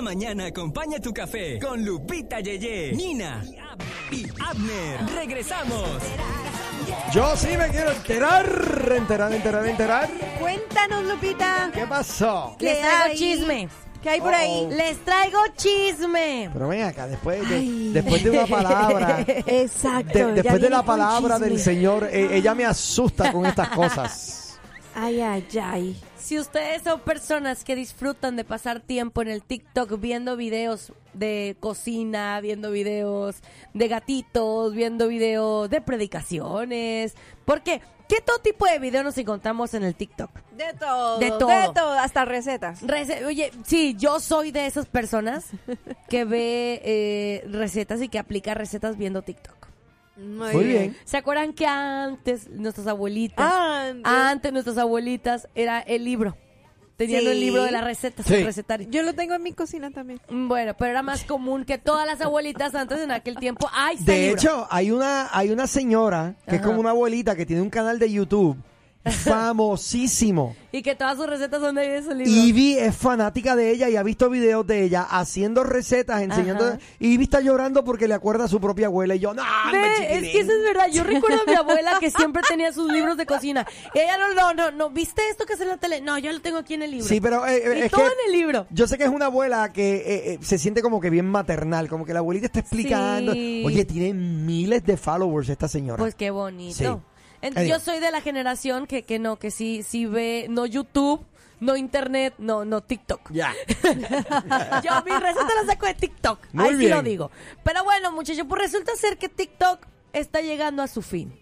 Cada mañana acompaña tu café con Lupita Yeye, Nina y Abner. Regresamos. Yo sí me quiero enterar, enterar, enterar, enterar. Cuéntanos, Lupita. ¿Qué pasó? ¿Qué Les traigo hay? chisme. ¿Qué hay por ahí? Les traigo chisme. Pero ven acá, después de, después de una palabra, Exacto. después de la palabra del Señor, eh, ella me asusta con estas cosas. Ay, ay, ay. Si ustedes son personas que disfrutan de pasar tiempo en el TikTok viendo videos de cocina, viendo videos de gatitos, viendo videos de predicaciones, porque ¿qué todo tipo de video nos encontramos en el TikTok? De todo. De todo. De todo, hasta recetas. Rece- Oye, sí, yo soy de esas personas que ve eh, recetas y que aplica recetas viendo TikTok. Muy bien. ¿Se acuerdan que antes nuestras abuelitas, Antes. antes nuestras abuelitas era el libro? Tenían Sí. el libro de las recetas, Sí. el recetario. Yo lo tengo en mi cocina también. Mm, Bueno, pero era más común que todas las abuelitas antes en aquel tiempo. ¡Ay, De libro! hecho, hay una, hay una señora que es como una abuelita que tiene un canal de YouTube famosísimo. Y que todas sus recetas son de ese libro. Ivy es fanática de ella y ha visto videos de ella haciendo recetas, enseñando. Ajá. Ivy está llorando porque le acuerda a su propia abuela. Y yo, no, Ve, es chiquilín". que eso es verdad. Yo recuerdo a mi abuela que siempre tenía sus libros de cocina. Y ella no, no, no, no, ¿viste esto que es en la tele? No, yo lo tengo aquí en el libro. Sí, pero eh, eh, es todo que en el libro. yo sé que es una abuela que eh, eh, se siente como que bien maternal, como que la abuelita está explicando. Sí. Oye, tiene miles de followers esta señora. Pues qué bonito. Sí. Adiós. yo soy de la generación que, que no, que sí, sí ve, no YouTube, no Internet, no, no TikTok. ya. Yo mi receta la saco de TikTok. Muy Ahí sí lo digo. Pero bueno, muchachos, pues resulta ser que TikTok está llegando a su fin.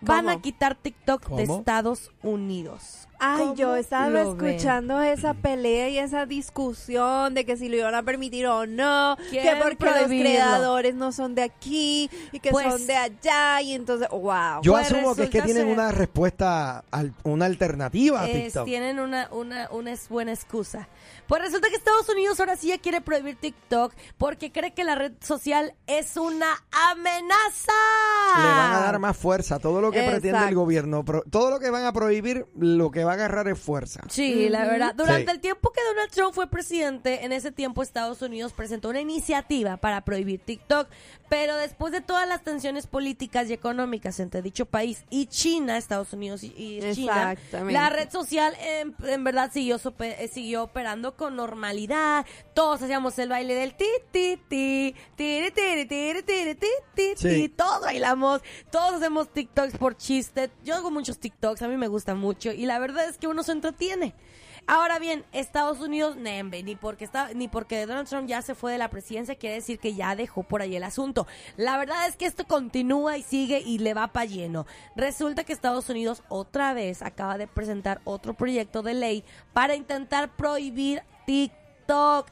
Van a quitar TikTok de. Estados Unidos. Ay, ¿Cómo yo estaba ven? escuchando esa pelea y esa discusión de que si lo iban a permitir o no, que porque los creadores no son de aquí y que Pues- son de allá y entonces, wow. Yo Pues asumo que es que tienen ser- una respuesta, al- una alternativa a Es- TikTok. tienen una, una, una es- buena excusa. Pues resulta que Estados Unidos ahora sí ya quiere prohibir TikTok porque cree que la red social es una amenaza. Le van a dar más fuerza. Todo lo que pretende el gobierno, pro- todo lo que van a prohibir, lo que va a agarrar es fuerza. Sí, la verdad. Durante Sí. el tiempo que Donald Trump fue presidente, en ese tiempo Estados Unidos presentó una iniciativa para prohibir TikTok, pero después de todas las tensiones políticas y económicas entre dicho país y China, Estados Unidos y, China, la red social en, en verdad siguió, sope- eh, siguió operando con normalidad. Todos hacíamos el baile del ti, ti, ti, tiri, tiri, tiri, tiri, ti, ti, Sí. ti. Todos bailamos, todos hacemos TikToks por chiste. Yo hago muchos TikToks, a mí me gusta mucho y la verdad es que uno se entretiene. Ahora bien, Estados Unidos, nembe, ni porque está, ni porque Donald Trump ya se fue de la presidencia quiere decir que ya dejó por ahí el asunto. La verdad es que esto continúa y sigue y le va para lleno. Resulta que Estados Unidos otra vez acaba de presentar otro proyecto de ley para intentar prohibir TikTok.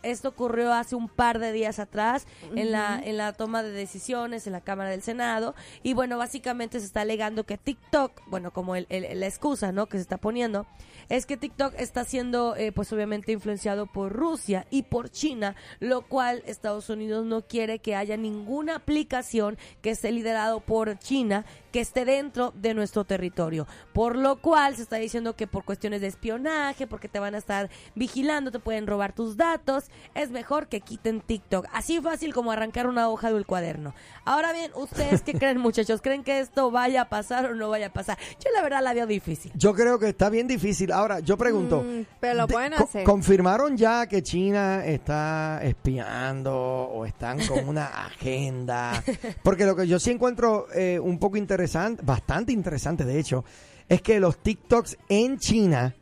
Esto ocurrió hace un par de días atrás en la en la toma de decisiones en la Cámara del Senado. Y bueno, básicamente se está alegando que TikTok, bueno, como el- el- la excusa, ¿no? que se está poniendo es que TikTok está siendo, eh, pues obviamente, influenciado por Rusia y por China, lo cual Estados Unidos no quiere que haya ninguna aplicación que esté liderado por China que esté dentro de nuestro territorio. Por lo cual se está diciendo que por cuestiones de espionaje, porque te van a estar vigilando, te pueden robar tus datos, es mejor que quiten TikTok. Así fácil como arrancar una hoja del cuaderno. Ahora bien, ¿ustedes qué creen, muchachos? ¿Creen que esto vaya a pasar o no vaya a pasar? Yo la verdad la veo difícil. Yo creo que está bien difícil. Ahora, yo pregunto. Mm, pero lo de- pueden co- hacer. ¿Confirmaron ya que China está espiando o están con una agenda? Porque lo que yo sí encuentro eh, un poco interesante, bastante interesante de hecho, es que los TikToks en China,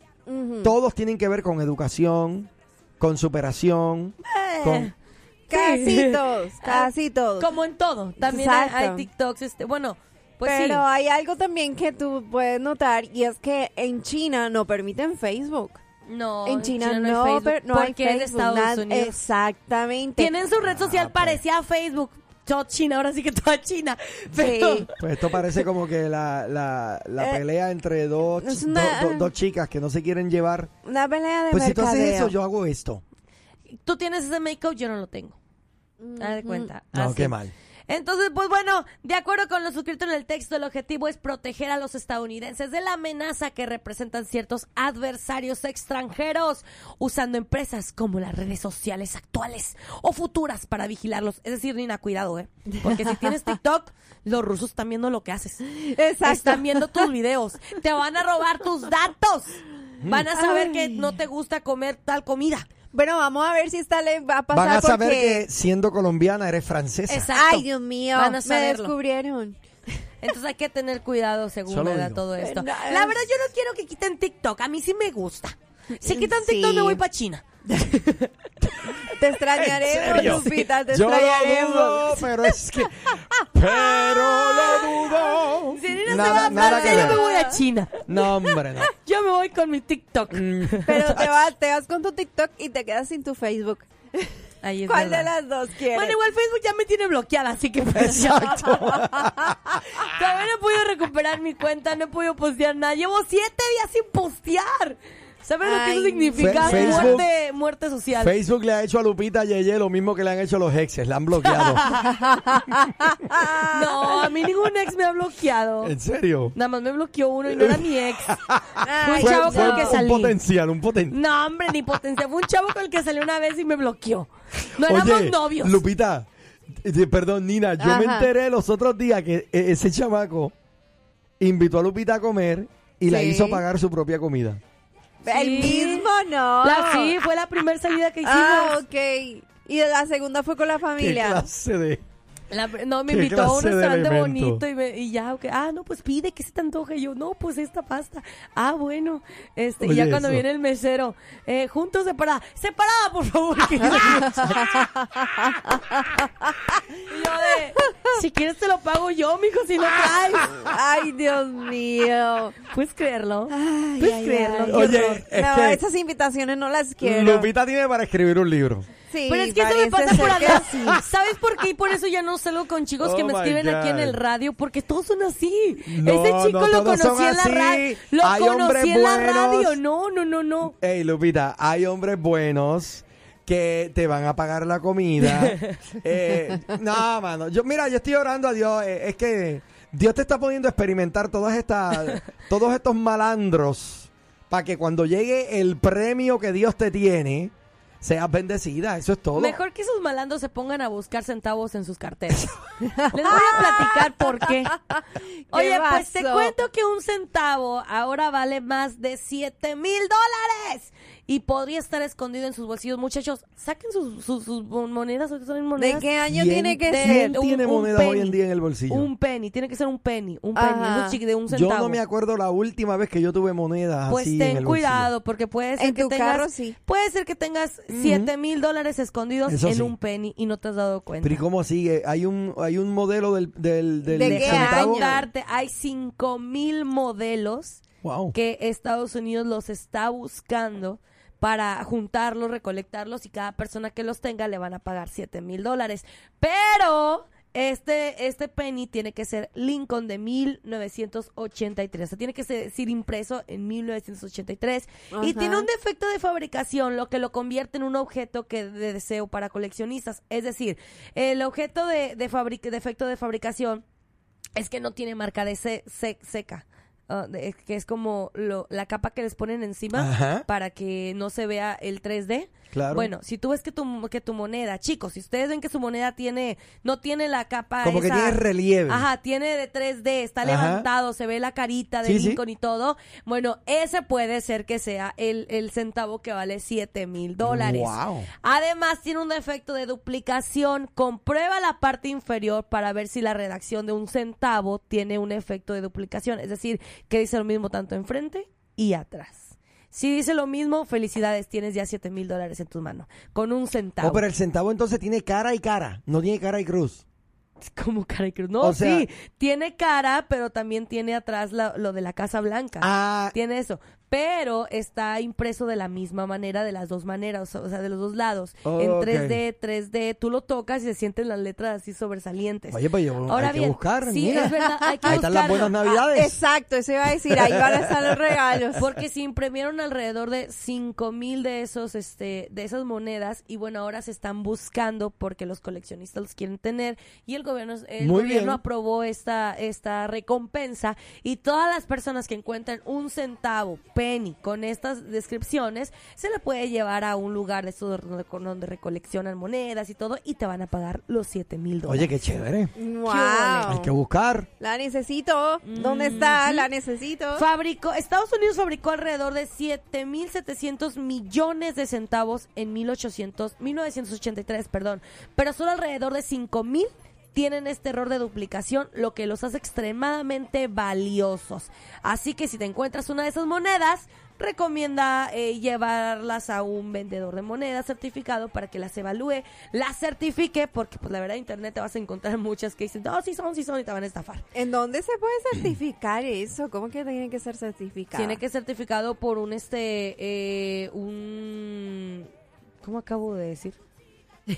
todos tienen que ver con educación, con superación, con... Casi todos, casi todos. Como en todo. También hay, Exacto. hay TikToks, este, bueno, pues Pero sí. hay algo también que tú puedes notar y es que en China no permiten Facebook. No, en China, no, Facebook, no hay porque es de Facebook. Estados nada- Unidos. Exactamente. Tienen su red social Ah, pues. parecida a Facebook. Toda China, ahora sí que toda China. Pero, Sí. Pues esto parece como que la, la, la Eh, pelea entre dos, do- do- dos chicas que no se quieren llevar. Una pelea de Pues si tú haces eso, yo hago esto. tú tienes ese make-up, yo no lo tengo. Haz de cuenta. No, Así. qué mal. Entonces, pues bueno, de acuerdo con lo suscrito en el texto, el objetivo es proteger a los estadounidenses de la amenaza que representan ciertos adversarios extranjeros, usando empresas como las redes sociales actuales o futuras para vigilarlos. Es decir, Nina, cuidado, ¿eh? Porque si tienes TikTok, los rusos están viendo lo que haces. Exacto. Están viendo tus videos. Te van a robar tus datos. Van a saber que no te gusta comer tal comida. Bueno, vamos a ver si esta le va a pasar Van a saber porque... que siendo colombiana eres francesa. Exacto. Ay, Dios mío, Van a me descubrieron. Entonces hay que tener cuidado según Solo me da digo. todo esto. La verdad yo no quiero que quiten TikTok, a mí sí me gusta. Si quitan Sí. TikTok me voy para China. Te extrañaremos? Lupita, te Yo lo extrañaremos. dudo, pero es que... Pero lo dudo. Si se Nada- va a nada que yo me ver. voy a China. No, hombre, no. Yo me voy con mi TikTok. Pero te vas, te vas con tu TikTok y te quedas sin tu Facebook. Ahí es ¿Cuál verdad. de las dos quieres? Bueno, igual Facebook ya me tiene bloqueada, así que pues, Exacto. todavía no he podido recuperar mi cuenta, no he podido postear nada. Llevo siete días sin postear. ¿Sabes lo que eso significa? Fe- Facebook- muerte, muerte social. Facebook le ha hecho a Lupita Yeye lo mismo que le han hecho a los exes. La han bloqueado. No, a mí ningún ex me ha bloqueado. ¿En serio? Nada más me bloqueó uno y no era mi ex. Fue Ay, un chavo con el que un salí. potencial, un potencial. No, hombre, ni potencia. Fue un chavo con el que salí una vez y me bloqueó. No éramos Oye, novios. Lupita, eh, perdón, Nina, yo me Ajá. enteré los otros días que eh, ese chamaco invitó a Lupita a comer y la Sí. hizo pagar su propia comida. El mismo no. La, sí, fue la primera salida que hicimos. Ah, ok. Y la segunda fue con la ¿Qué familia. clase de...? La- no, me ¿Qué invitó a un restaurante bonito y, me- y ya, ok. Ah, no, pues pide, que se te antoja? Y yo, no, pues esta pasta. Ah, bueno. Este, y ya cuando viene el mesero, eh, juntos, separada. Separada, por favor. que yo- y yo de, si quieres te lo pago yo, mijo, si no traes. Ay, Dios mío. ¿Puedes creerlo? Ay, ¿Puedes ay, creerlo? ay. Oye, horror. es no, que esas invitaciones no las quiero. Lupita tiene para escribir un libro. Sí, Pero es que eso me pasa por hablar. sí. ¿Sabes por qué? Y por eso ya no salgo con chicos que Oh me escriben aquí en el radio, porque todos son así. No, Ese chico no lo conocí en la radio. Lo Hay hombres conocí en la buenos. radio. No, no, no, no. Ey, Lupita, hay hombres buenos que te van a pagar la comida. Eh, no, mano. Yo, mira, yo estoy orando a Dios. eh, es que Dios te está poniendo a experimentar todas estas, todos estos malandros para que cuando llegue el premio que Dios te tiene, seas bendecida. Eso es todo. Mejor que esos malandros se pongan a buscar centavos en sus carteras. Les voy a platicar por qué. Oye, pues te cuento que un centavo ahora vale más de 7 mil dólares. Y podría estar escondido en sus bolsillos. Muchachos, saquen sus, sus, sus monedas. ¿o son ¿De monedas? qué año ¿Quién- tiene que de- ¿Quién ser? un- tiene un monedas hoy penny. en día en el bolsillo? Un penny, tiene que ser un penny, un penny, chiqui- de un yo centavo. no me acuerdo la última vez que yo tuve monedas Pues así en ten el bolsillo. cuidado, porque puede ser En que tu tengas, carro, sí. puede ser que tengas siete mil dólares escondidos Eso en sí. un penny y no te has dado cuenta. Pero ¿y cómo sigue? Hay un, hay un modelo del, del, del ¿De De qué año? hay cinco mil modelos Wow. que Estados Unidos los está buscando para juntarlos, recolectarlos y cada persona que los tenga le van a pagar 7 mil dólares. Pero este, este penny tiene que ser Lincoln de 1983. O sea, tiene que ser, decir impreso en 1983. Y Ajá. tiene un defecto de fabricación, lo que lo convierte en un objeto que de deseo para coleccionistas. Es decir, el objeto de, defecto de fabricación es que no tiene marca de se- se- seca. De- que es como lo- la capa que les ponen encima Ajá. para que no se vea el 3D. Claro. Bueno, si tú ves que tu, que tu moneda, chicos, si ustedes ven que su moneda tiene, no tiene la capa Como que tiene relieve. Ajá, tiene de 3D, está Ajá. levantado, se ve la carita de Sí, sí. Lincoln y todo. Bueno, ese puede ser que sea el, el centavo que vale 7 mil dólares. Wow. Además, tiene un defecto de duplicación. Comprueba la parte inferior para ver si la redacción de un centavo tiene un efecto de duplicación. Es decir, que dice lo mismo tanto enfrente y atrás. Si dice lo mismo, felicidades, tienes ya 7 mil dólares en tu mano. Con un centavo. Oh, pero el centavo entonces tiene cara y cara, no tiene cara y cruz. Como cara y cruz. No, O sea- sí, tiene cara, pero también tiene atrás la- lo de la Casa Blanca. Ah, Tiene eso. Pero está impreso de la misma manera, de las dos maneras, o sea, de los dos lados. Oh, en ok. 3D, 3D, tú lo tocas y se sienten las letras así sobresalientes. oye, pues yo, Ahora hay que bien, buscar, sí, mira. es verdad, hay que Ahí están las buenas navidades. Exacto, eso iba a decir, ahí van a estar los regalos. Porque se imprimieron alrededor de 5 mil de esos, este, de esas monedas y bueno, ahora se están buscando porque los coleccionistas los quieren tener y el gobierno, el Muy gobierno bien. aprobó esta, esta recompensa y todas las personas que encuentren un centavo, penny, con estas descripciones, se le puede llevar a un lugar de estos donde, donde recoleccionan monedas y todo y te van a pagar los 7 mil dólares. Oye, qué chévere. Wow. Hay que buscar. La necesito. ¿Dónde está? La necesito. Fabricó, Estados Unidos fabricó alrededor de 7.700 millones de centavos en 1800, 1983, perdón, pero solo alrededor de 5.000 tienen este error de duplicación, lo que los hace extremadamente valiosos. Así que si te encuentras una de esas monedas, recomienda eh, llevarlas a un vendedor de monedas certificado para que las evalúe, las certifique, porque pues la verdad en internet te vas a encontrar muchas que dicen, no, sí son, sí son, y te van a estafar. ¿En dónde se puede certificar eso? ¿Cómo que tiene que ser certificado? Tiene que ser certificado por un este eh, un ¿cómo acabo de decir?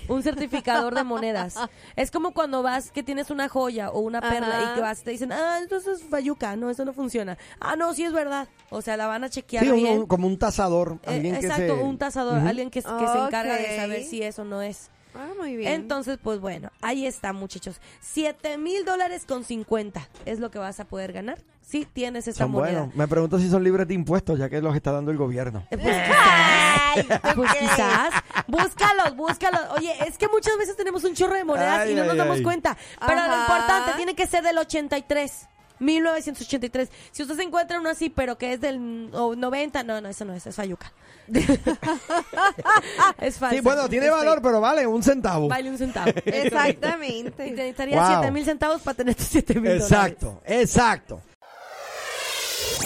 Un certificador de monedas. Es como cuando vas que tienes una joya o una perla Ajá. y que vas te dicen, "Ah, entonces es fayuca, no, eso no funciona." Ah, no, sí es verdad. O sea, la van a chequear Sí, bien. un- como un tasador. Eh, Alguien que exacto, se- un tasador, alguien que, que se encarga de saber si eso no es. Ah, muy bien. Entonces, pues bueno, ahí está, muchachos. Siete mil dólares con 50 es lo que vas a poder ganar. Sí, tienes esta Son moneda. buenos. Me pregunto si son libres de impuestos, ya que los está dando el gobierno. Eh, Pues quizás, pues quizás. Búscalos, búscalos. Oye, es que muchas veces tenemos un chorro de monedas Ay, y no ay, nos damos ay. cuenta. Pero lo importante tiene que ser del 83. 1983. Si usted se encuentra uno así, pero que es del oh, 90, no, no, eso no es, es Fayuca. es falso. Sí, bueno, tiene Este, valor, pero vale un centavo. Vale un centavo. Y te Exactamente. necesitaría Wow. 7 mil centavos para tener tus 7 mil dólares. Exacto, exacto.